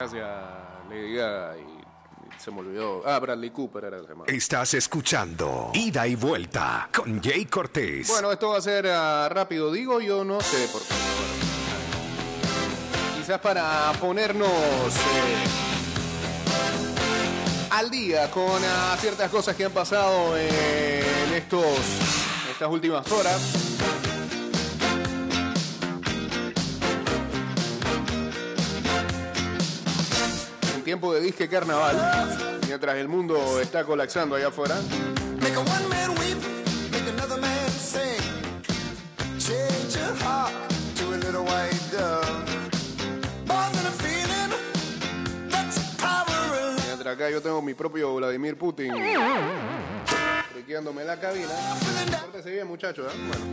Gracias, Lady Gaga y se me olvidó. Ah, Bradley Cooper era el tema. Estás escuchando Ida y Vuelta con Jay Cortés. Bueno, esto va a ser ah, rápido, digo yo, no sé por qué. Quizás para ponernos eh, al día con ah, ciertas cosas que han pasado en estos, estas últimas horas. Tiempo de disque carnaval, mientras el mundo está colapsando allá afuera. Mientras acá yo tengo mi propio Vladimir Putin friqueándome la cabina. Pórtese bien, muchacho, ¿eh? Bueno.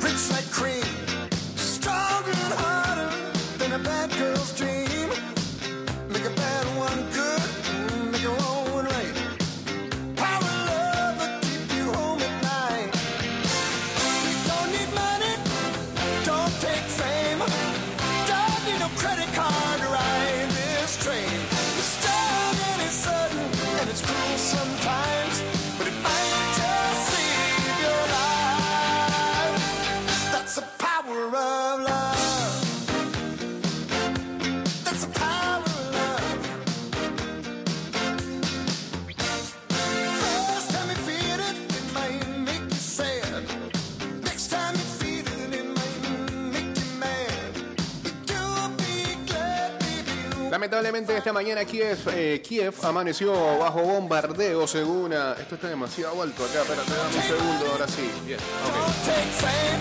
Lamentablemente esta mañana Kiev, eh, Kiev amaneció bajo bombardeo según... ah, esto está demasiado alto acá, espérate, dame un segundo, ahora sí. Bien, ok. Don't take fame.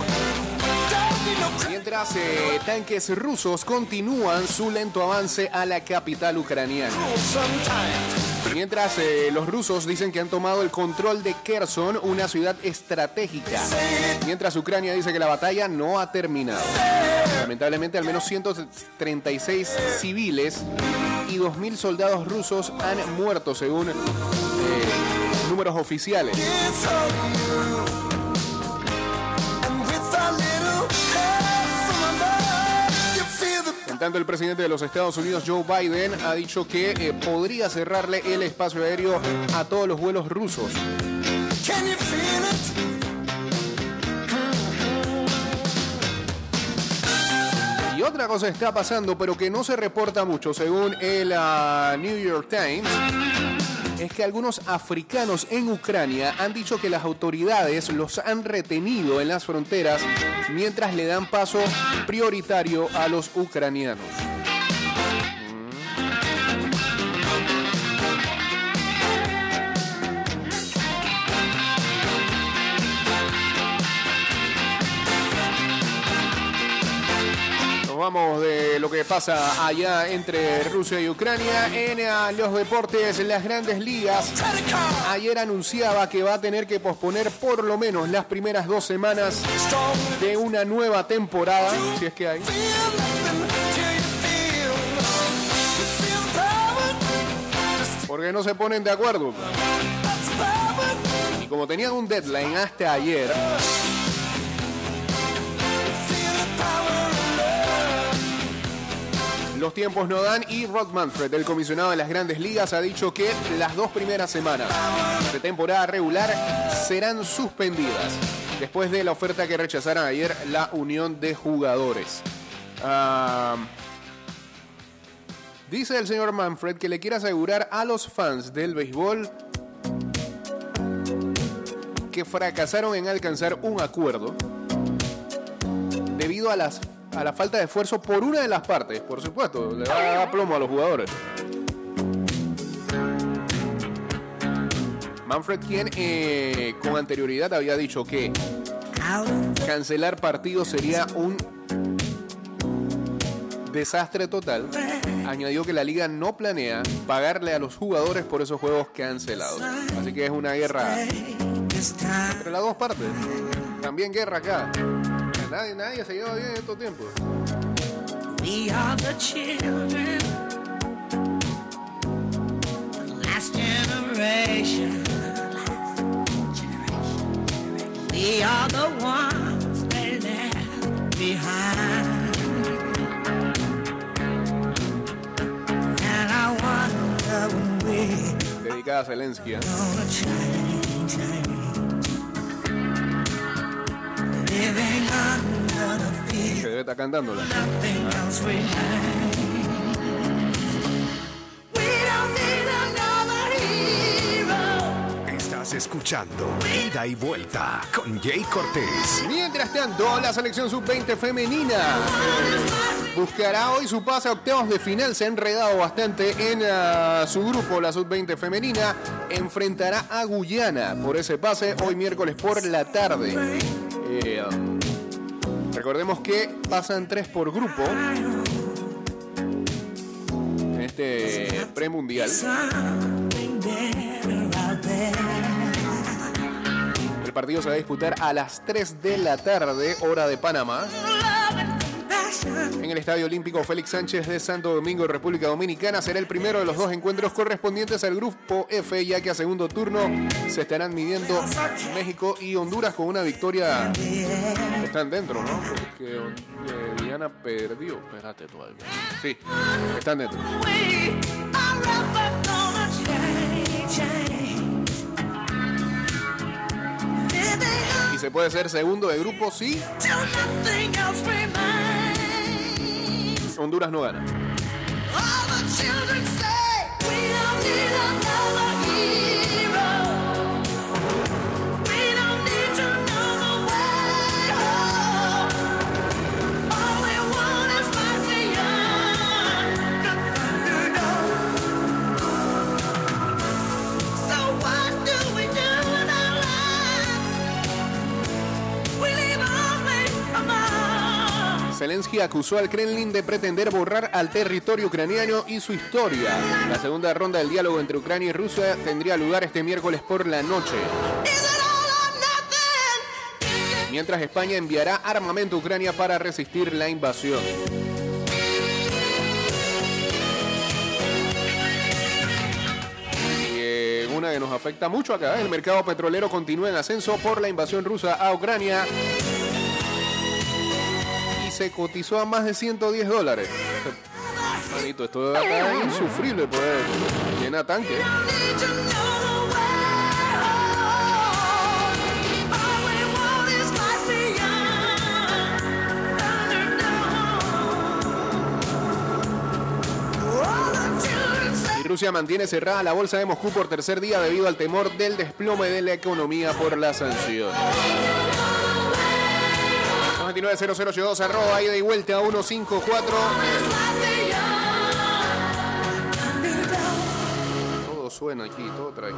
Don't need no credit. Mientras eh, tanques rusos continúan su lento avance a la capital ucraniana. Mientras eh, los rusos dicen que han tomado el control de Kherson, una ciudad estratégica. Mientras Ucrania dice que la batalla no ha terminado. Lamentablemente al menos 136 civiles y 2.000 soldados rusos han muerto según eh, números oficiales. Tanto, el presidente de los Estados Unidos, Joe Biden, ha dicho que eh, podría cerrarle el espacio aéreo a todos los vuelos rusos. Y otra cosa está pasando, pero que no se reporta mucho, según el ah, New York Times, es que algunos africanos en Ucrania han dicho que las autoridades los han retenido en las fronteras mientras le dan paso prioritario a los ucranianos. De lo que pasa allá entre Rusia y Ucrania. En eh, los deportes, las grandes ligas. Ayer anunciaba que va a tener que posponer por lo menos las primeras dos semanas de una nueva temporada, si es que hay. Porque no se ponen de acuerdo. Y como tenían un deadline hasta ayer, los tiempos no dan y Rod Manfred, el comisionado de las grandes ligas, ha dicho que las dos primeras semanas de temporada regular serán suspendidas después de la oferta que rechazaron ayer la unión de jugadores. Dice el señor Manfred que le quiere asegurar a los fans del béisbol que fracasaron en alcanzar un acuerdo debido a, las, a la falta de esfuerzo por una de las partes, por supuesto, le va a dar plomo a los jugadores. Manfred, quien eh, con anterioridad había dicho que cancelar partidos sería un desastre total, añadió que la liga no planea pagarle a los jugadores por esos juegos cancelados. Así que es una guerra entre las dos partes. También guerra acá. Nadie, nadie se lleva bien en estos tiempos. We are the children, the last generation. We are the ones they left behind. And I dedicada a Zelensky. ¿eh? Debe estar cantándola. Estás escuchando Ida y Vuelta con Jay Cortés. Mientras tanto, la selección sub-20 femenina buscará hoy su pase a octavos de final. Se ha enredado bastante en ah, su grupo, la sub-20 femenina. Enfrentará a Guyana por ese pase hoy miércoles por la tarde. Eh, recordemos que pasan tres por grupo en este premundial. El partido se va a disputar a las 3 de la tarde, hora de Panamá. En el Estadio Olímpico Félix Sánchez de Santo Domingo, República Dominicana, será el primero de los dos encuentros correspondientes al Grupo F, ya que a segundo turno se estarán midiendo México y Honduras con una victoria. Están dentro, ¿no? Porque eh, Guyana perdió. Espérate todavía. Sí, están dentro. Y se puede ser segundo de grupo si Honduras no. Zelensky acusó al Kremlin de pretender borrar al territorio ucraniano y su historia. La segunda ronda del diálogo entre Ucrania y Rusia tendría lugar este miércoles por la noche. Mientras España enviará armamento a Ucrania para resistir la invasión. Eh, una que nos afecta mucho acá, el mercado petrolero continúa en ascenso por la invasión rusa a Ucrania se cotizó a más de 110 dólares. Manito, esto de acá es insufrible poder llenar tanque. Rusia mantiene cerrada la bolsa de Moscú por tercer día debido al temor del desplome de la economía por las sanciones. 229-0082 arroba ida y vuelta a 154. it's life beyond Thunderdome. Todo suena aquí, todo traquea.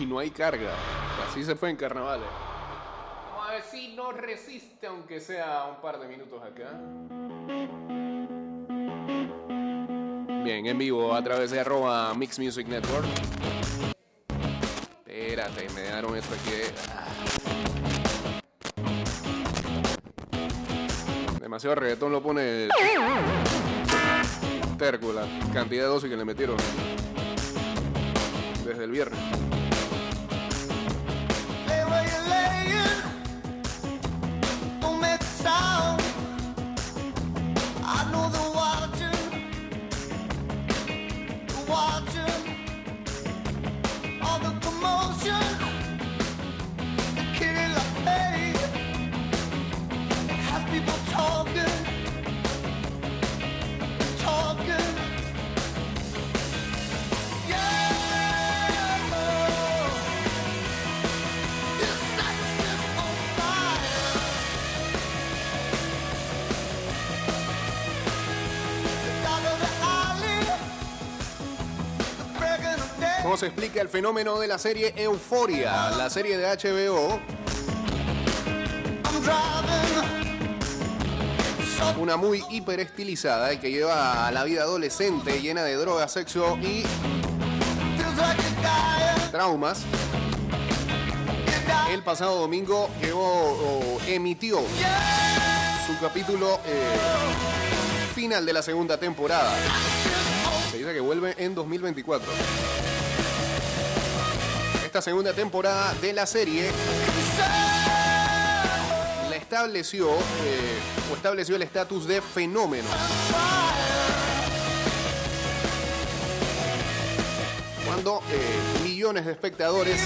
Y no hay carga. Así se fue en carnavales. Vamos a ver si no resiste, aunque sea un par de minutos acá. Bien, en vivo a través de arroba Mix Music Network. Espérate, me dejaron esto aquí. Demasiado reggaetón lo pone terco la cantidad de dosis que le metieron desde el viernes. Of day. ¿Cómo se explica el fenómeno de la serie Euforia? La serie de HBO, una muy hiperestilizada y que lleva a la vida adolescente llena de drogas, sexo y traumas. El pasado domingo emitió su capítulo eh, final de la segunda temporada. Se dice que vuelve en 2024. Esta segunda temporada de la serie la estableció eh, o estableció el estatus de fenómeno. Cuando eh, millones de espectadores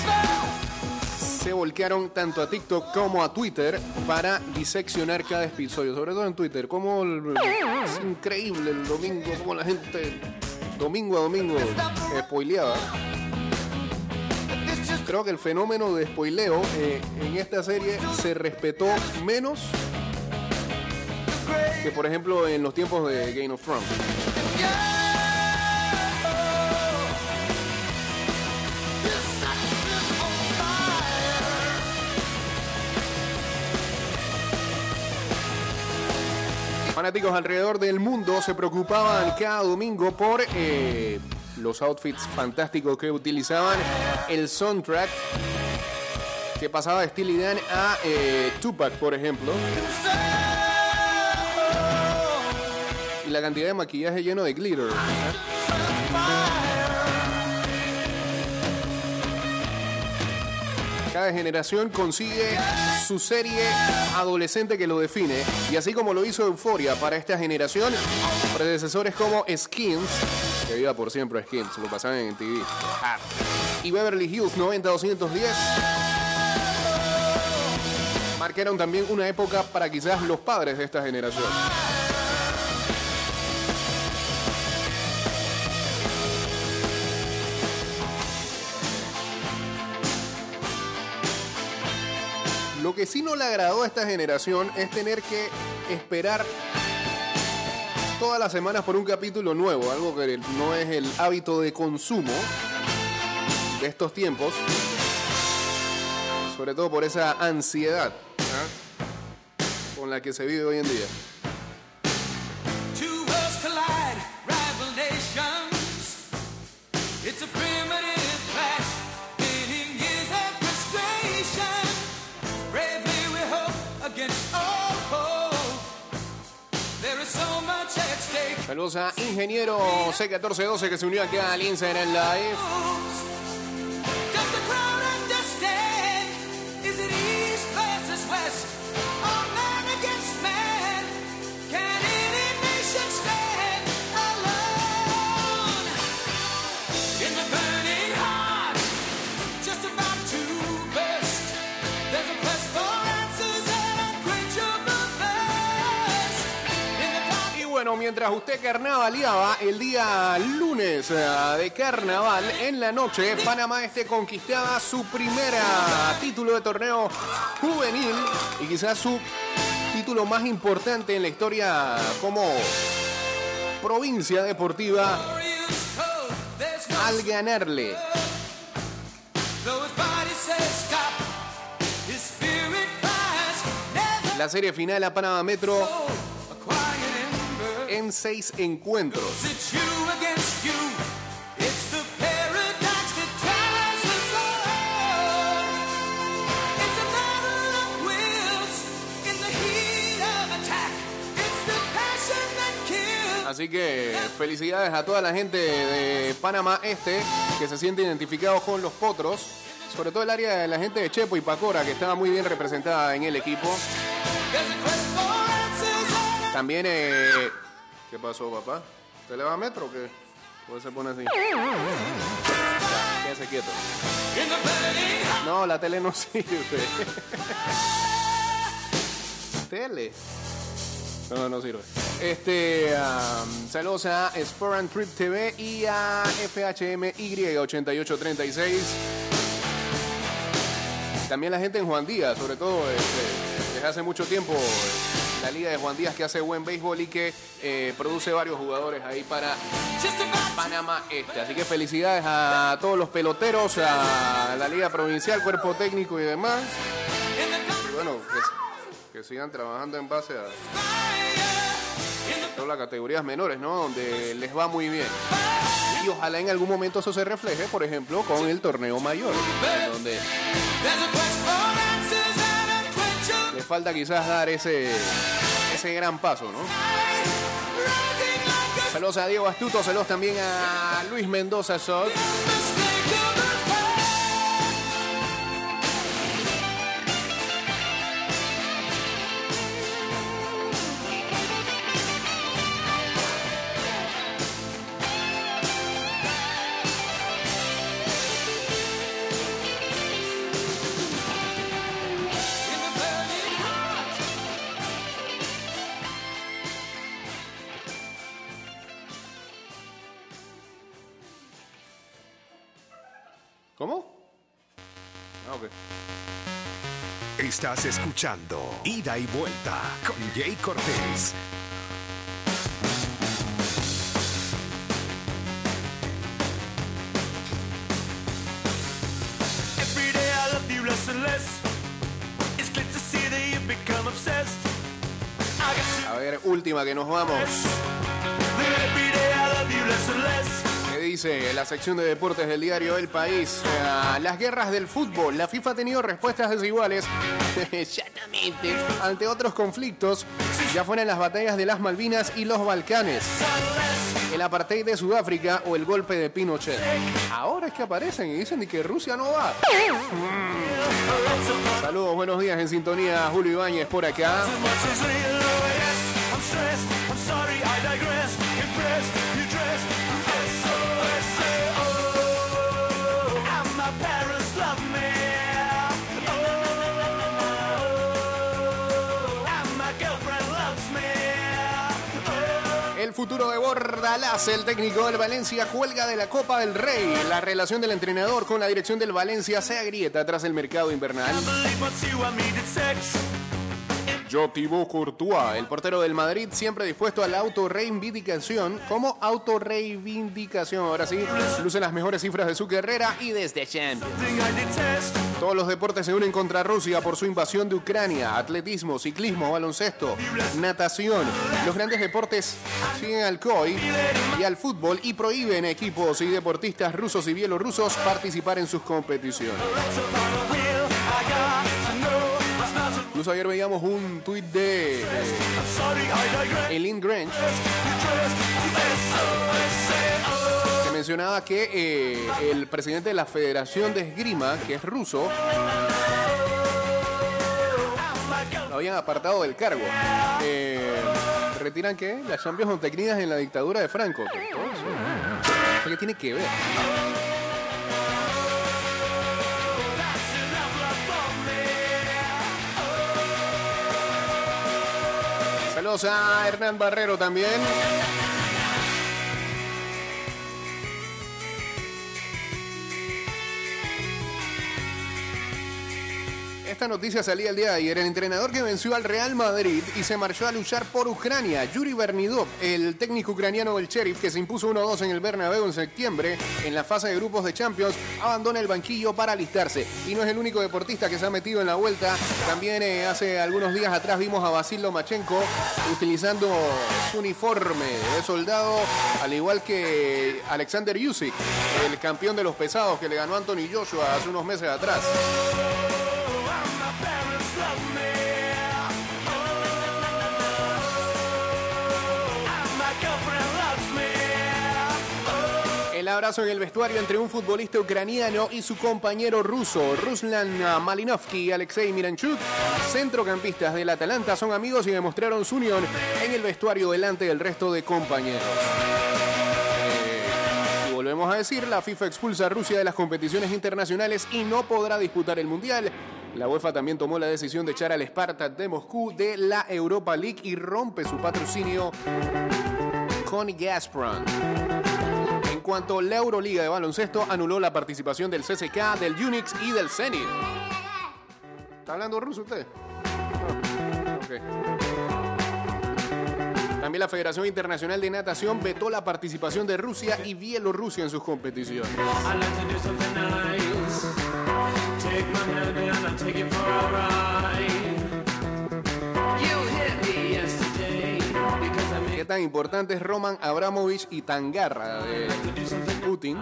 se volcaron tanto a TikTok como a Twitter para diseccionar cada episodio, sobre todo en Twitter. Como es increíble el domingo, como la gente domingo a domingo spoileaba. Creo que el fenómeno de spoileo eh, en esta serie se respetó menos que, por ejemplo, en los tiempos de Game of Thrones. Fanáticos alrededor del mundo se preocupaban cada domingo por eh, los outfits fantásticos que utilizaban, el soundtrack que pasaba de Steely Dan a eh, Tupac, por ejemplo, y la cantidad de maquillaje lleno de glitter. Cada generación consigue su serie adolescente que lo define. Y así como lo hizo Euforia para esta generación, predecesores como Skins, que viva por siempre Skins, lo pasaban en TV. Y Beverly Hills 90-210 marcaron también una época para quizás los padres de esta generación. Lo que sí no le agradó a esta generación es tener que esperar todas las semanas por un capítulo nuevo, algo que no es el hábito de consumo de estos tiempos, sobre todo por esa ansiedad ¿ah? con la que se vive hoy en día. Saludos a Ingeniero C1412 que se unió acá al Instagram Live. Mientras usted carnavaleaba el día lunes eh, de carnaval, en la noche, Panamá Este conquistaba su primera título de torneo juvenil y quizás su título más importante en la historia como provincia deportiva al ganarle la serie final a Panamá Metro. En seis encuentros. Así que felicidades a toda la gente de Panamá Este que se siente identificado con los potros, sobre todo el área de la gente de Chepo y Pacora que estaba muy bien representada en el equipo. También, eh, ¿qué pasó, papá? ¿Te le va a metro o qué? ¿Por se pone así? Quédese quieto. No, la tele no sirve. tele. No, no sirve. Este, um, saludos a Sport and Trip TV y a FHMY8836. También la gente en Juan Díaz, sobre todo este, desde hace mucho tiempo, la liga de Juan Díaz que hace buen béisbol y que eh, produce varios jugadores ahí para Panamá Este. Así que felicidades a todos los peloteros, a la liga provincial, cuerpo técnico y demás. Y bueno, que, que sigan trabajando en base a todas las categorías menores, ¿no? Donde les va muy bien. Y ojalá en algún momento eso se refleje, por ejemplo, con el torneo mayor, donde les falta quizás dar ese, ese gran paso, ¿no? Saludos a Diego Astuto, saludos también a Luis Mendoza Sot. Ok. Estás escuchando Ida y Vuelta con Jay Cortés. Every day I love you less and less. It's clear to see that you've become obsessed. I got A ver, última que nos vamos. to every day I love you less and less. ¿Qué dice la sección de deportes del diario El País? Las guerras del fútbol. La FIFA ha tenido respuestas desiguales exactamente ante otros conflictos, ya fueran las batallas de las Malvinas y los Balcanes, el apartheid de Sudáfrica o el golpe de Pinochet. Ahora es que aparecen y dicen que Rusia no va. Mm. Saludos, buenos días en sintonía. Julio Ibáñez por acá. Futuro de Bordalás, el técnico del Valencia, cuelga de la Copa del Rey. La relación del entrenador con la dirección del Valencia se agrieta tras el mercado invernal. Thibaut Courtois, el portero del Madrid, siempre dispuesto a la autorreivindicación. ¿Cómo autorreivindicación? Ahora sí, luce las mejores cifras de su carrera y desde Champions. Todos los deportes se unen contra Rusia por su invasión de Ucrania. Atletismo, ciclismo, baloncesto, natación. Los grandes deportes siguen al COI y al fútbol y prohíben equipos y deportistas rusos y bielorrusos participar en sus competiciones. Incluso ayer veíamos un tuit de. Eileen Grange que mencionaba que eh, el presidente de la Federación de Esgrima, que es ruso, lo habían apartado del cargo. Eh, ¿Retiran qué? Las Champions Montecnidas en la dictadura de Franco. ¿Qué tiene que ver? A Hernán Barrero también. Esta noticia salía el día de ayer. El entrenador que venció al Real Madrid y se marchó a luchar por Ucrania, Yuri Bernidov, el técnico ucraniano del Sheriff que se impuso 1-2 en el Bernabéu en septiembre en la fase de grupos de Champions, abandona el banquillo para alistarse. Y no es el único deportista que se ha metido en la vuelta. También eh, hace algunos días atrás vimos a Basil Lomachenko utilizando su uniforme de soldado, al igual que Alexander Yusik, el campeón de los pesados que le ganó Anthony Joshua hace unos meses atrás. El abrazo en el vestuario entre un futbolista ucraniano y su compañero ruso, Ruslan Malinovsky y Alexei Miranchuk, centrocampistas del Atalanta, son amigos y demostraron su unión en el vestuario delante del resto de compañeros. Eh, volvemos a decir, la FIFA expulsa a Rusia de las competiciones internacionales y no podrá disputar el Mundial. La UEFA también tomó la decisión de echar al Spartak de Moscú de la Europa League y rompe su patrocinio con Gazprom. En cuanto a la Euroliga de baloncesto, anuló la participación del CSK, del Unix y del Zenit. ¿Está hablando ruso usted? Ah. También la Federación Internacional de Natación vetó la participación de Rusia y Bielorrusia en sus competiciones. ¿Qué tan importantes Roman Abramovich y tan garra de Putin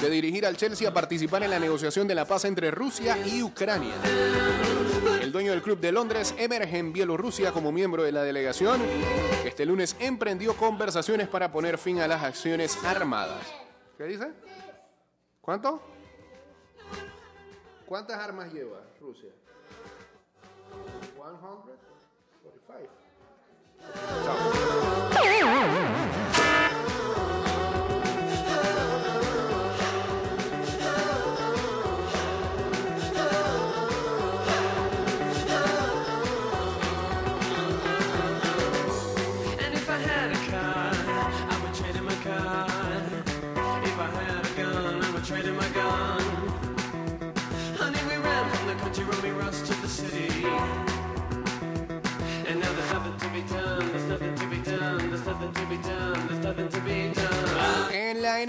de dirigir al Chelsea a participar en la negociación de la paz entre Rusia y Ucrania? El dueño del club de Londres emerge en Bielorrusia como miembro de la delegación que este lunes emprendió conversaciones para poner fin a las acciones armadas. ¿Qué dice? ¿Cuánto? ¿Cuántas armas lleva Rusia? 145.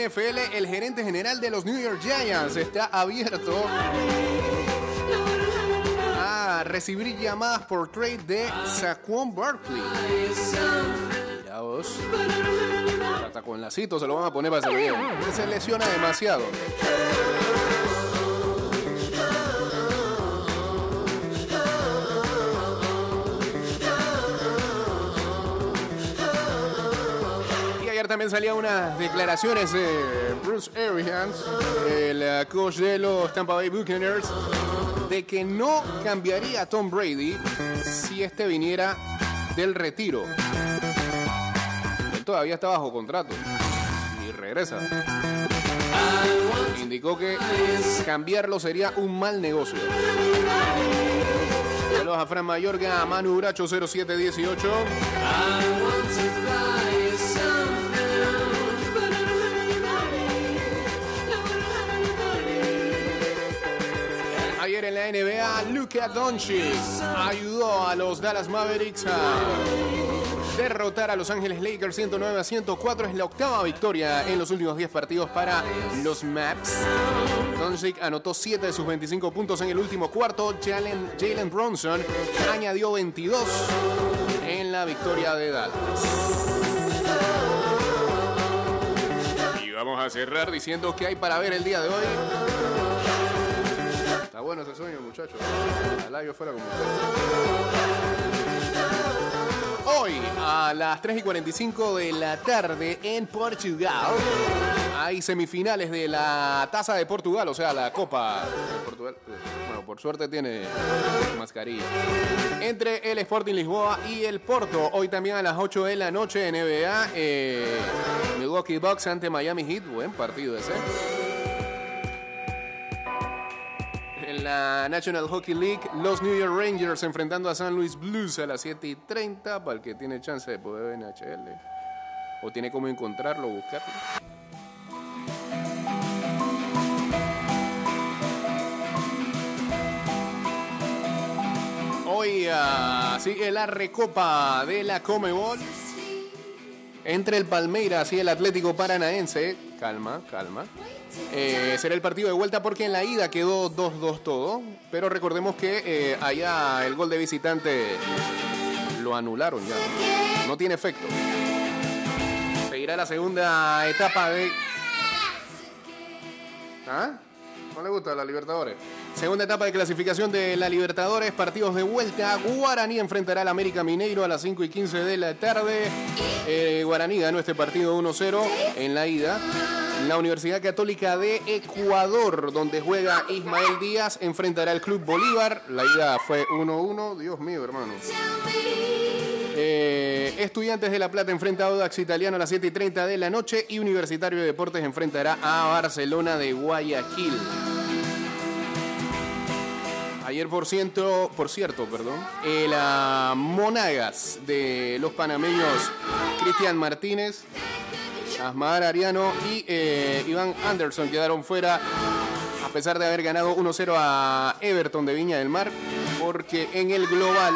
NFL, el gerente general de los New York Giants está abierto a recibir llamadas por trade de Saquon Barkley. Mira vos. Hasta con lacito se lo van a poner para bien. Se lesiona demasiado. También salían unas declaraciones de Bruce Arians, el eh, coach de los Tampa Bay Buccaneers, de que no cambiaría a Tom Brady si este viniera del retiro. Él todavía está bajo contrato y regresa. Indicó que cambiarlo sería un mal negocio. Saludos a Fran Mayorga, a Manu Bracho 0718. En la NBA, Luka Doncic ayudó a los Dallas Mavericks a derrotar a Los Ángeles Lakers 109 a 104. Es la octava victoria en los últimos 10 partidos para los Maps. Doncic anotó 7 de sus 25 puntos en el último cuarto. Jalen, Jalen Bronson añadió 22 en la victoria de Dallas. Y vamos a cerrar diciendo que hay para ver el día de hoy. Está bueno ese sueño, muchachos. Ojalá yo fuera como usted. Hoy, a las 3 y 45 de la tarde en Portugal, hay semifinales de la Taza de Portugal, o sea, la Copa Portugal. Bueno, por suerte tiene mascarilla. Entre el Sporting Lisboa y el Porto. Hoy también a las 8 de la noche NBA, eh, Milwaukee Bucks ante Miami Heat. Buen partido ese. La National Hockey League, los New York Rangers enfrentando a San Luis Blues a las 7 y 30 para el que tiene chance de poder ver NHL. O tiene como encontrarlo, buscarlo. Hoy ah, sigue la recopa de la Comebol entre el Palmeiras y el Atlético Paranaense. Calma, calma. Eh, será el partido de vuelta porque en la ida quedó 2-2 todo. Pero recordemos que eh, allá el gol de visitante lo anularon ya. No tiene efecto. Seguirá la segunda etapa de. ¿Ah? ¿No le gusta la Libertadores? Segunda etapa de clasificación de la Libertadores, partidos de vuelta. Guaraní enfrentará al América Mineiro a las 5 y 15 de la tarde. Eh, Guaraní ganó este partido 1-0 en la ida. La Universidad Católica de Ecuador, donde juega Ismael Díaz, enfrentará al Club Bolívar. La ida fue 1-1. Dios mío, hermano. Eh, Estudiantes de La Plata enfrenta a Audax Italiano a las 7 y 30 de la noche y Universitario de Deportes enfrentará a Barcelona de Guayaquil. Ayer, por, ciento, por cierto, perdón, el ah, Monagas de los panameños Cristian Martínez, Asmar Ariano y eh, Iván Anderson quedaron fuera a pesar de haber ganado 1-0 a Everton de Viña del Mar, porque en el global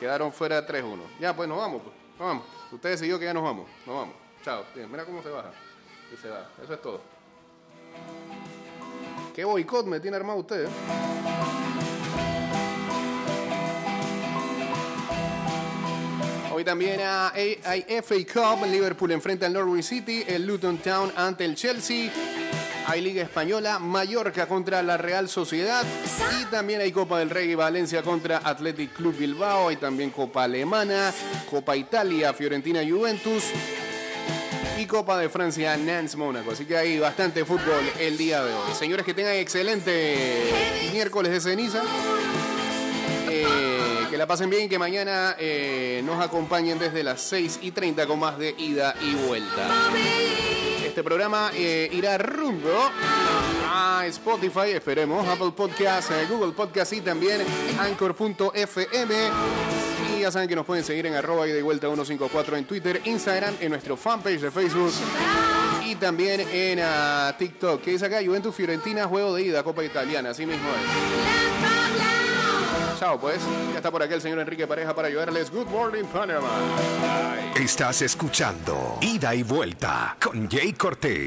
quedaron fuera 3-1. Ya, pues nos vamos, pues. Nos vamos. Usted decidió que ya nos vamos. Nos vamos. Chao. Mira cómo se baja. Y se va. Eso es todo. ¿Qué boicot me tiene armado usted? eh? Hoy también hay, FA Cup. Liverpool enfrenta al Norwich City. El Luton Town ante el Chelsea. Hay Liga Española. Mallorca contra la Real Sociedad. Y también hay Copa del Rey Valencia contra Athletic Club Bilbao. Hay también Copa Alemana. Copa Italia. Fiorentina Juventus. Y Copa de Francia Nantes Mónaco. Así que hay bastante fútbol el día de hoy. Señores, que tengan excelente miércoles de ceniza. Que la pasen bien y que mañana eh, nos acompañen desde las 6 y 30 con más de ida y vuelta. Este programa eh, irá rumbo a Spotify, esperemos, Apple Podcasts, eh, Google Podcasts y también Anchor.fm. Y ya saben que nos pueden seguir en arroba y de vuelta 154 en Twitter, Instagram, en nuestro fanpage de Facebook y también en ah, TikTok. Que dice acá Juventus Fiorentina, juego de ida, Copa Italiana, así mismo es. Pues. Ya está por aquí el señor Enrique Pareja para ayudarles. Good morning, Panama. Estás escuchando Ida y Vuelta con Jay Cortés.